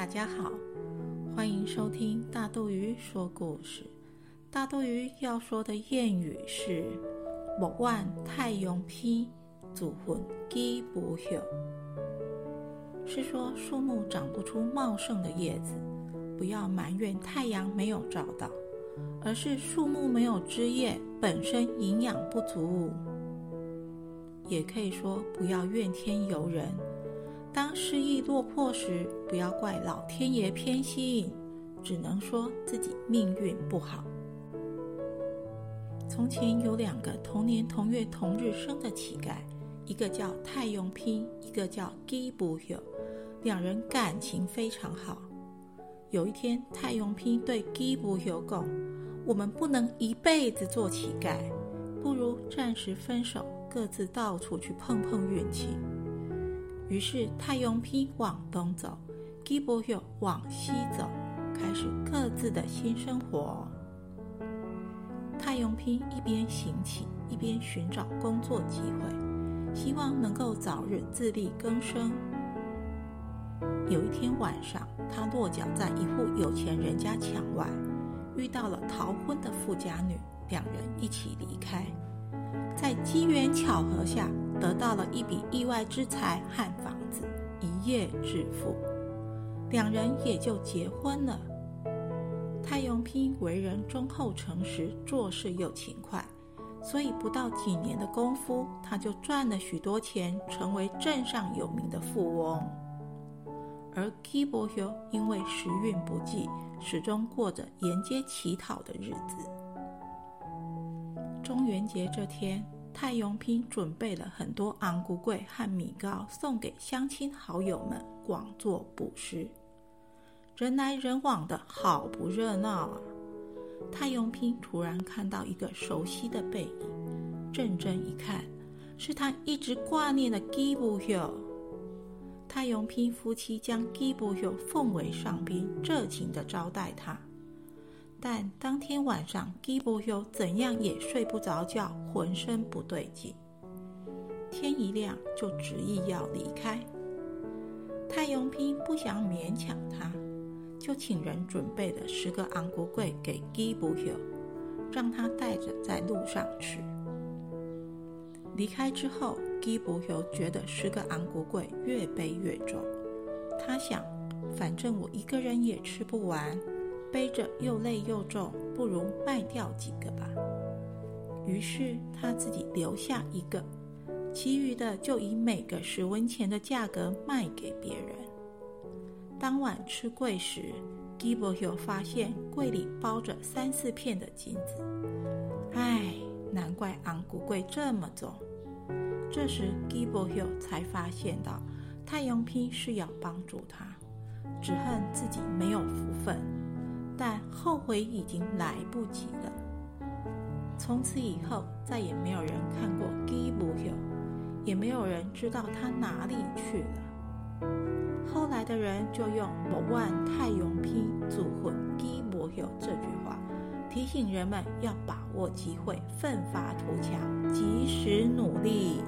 大家好，欢迎收听大肚鱼说故事。大肚鱼要说的谚语是“莫万太阳偏，祖混基不休”，是说树木长不出茂盛的叶子，不要埋怨太阳没有照到，而是树木没有枝叶，本身营养不足。也可以说，不要怨天尤人。当失意落魄时，不要怪老天爷偏心，只能说自己命运不好。从前有两个同年同月同日生的乞丐，一个叫太用拼，一个叫基不休，两人感情非常好。有一天，太用拼对基不休讲：“我们不能一辈子做乞丐，不如暂时分手。”各自到处去碰碰运气。于是太阳批往东走，基伯又往西走，开始各自的新生活。太阳批一边行乞，一边寻找工作机会，希望能够早日自力更生。有一天晚上，他落脚在一户有钱人家墙外，遇到了逃婚的富家女，两人一起离开。在机缘巧合下，得到了一笔意外之财和房子，一夜致富，两人也就结婚了。太永平为人忠厚诚实，做事又勤快，所以不到几年的功夫，他就赚了许多钱，成为镇上有名的富翁。而基伯修因为时运不济，始终过着沿街乞讨的日子。中元节这天，太永平准备了很多昂古桂和米糕，送给乡亲好友们，广做布施。人来人往的好不热闹啊！太永平突然看到一个熟悉的背影，认真一看，是他一直挂念的基布秀。太永平夫妻将基布秀奉为上宾，热情地招待他。但当天晚上，基伯尤怎样也睡不着觉，浑身不对劲。天一亮就执意要离开。太阳平不想勉强他，就请人准备了十个昂古贵给基伯尤，让他带着在路上吃。离开之后，基伯尤觉得十个昂古贵越背越重，他想，反正我一个人也吃不完。背着又累又重，不如卖掉几个吧。于是他自己留下一个，其余的就以每个十文钱的价格卖给别人。当晚吃柜时，基伯尤发现柜里包着三四片的金子。唉，难怪昂古柜这么重。这时基伯尤才发现到太阳拼是要帮助他，只恨自己没有福分。但后悔已经来不及了。从此以后，再也没有人看过基伯尤，也没有人知道他哪里去了。后来的人就用“某万太永批组混基伯尤”这句话，提醒人们要把握机会，奋发图强，及时努力。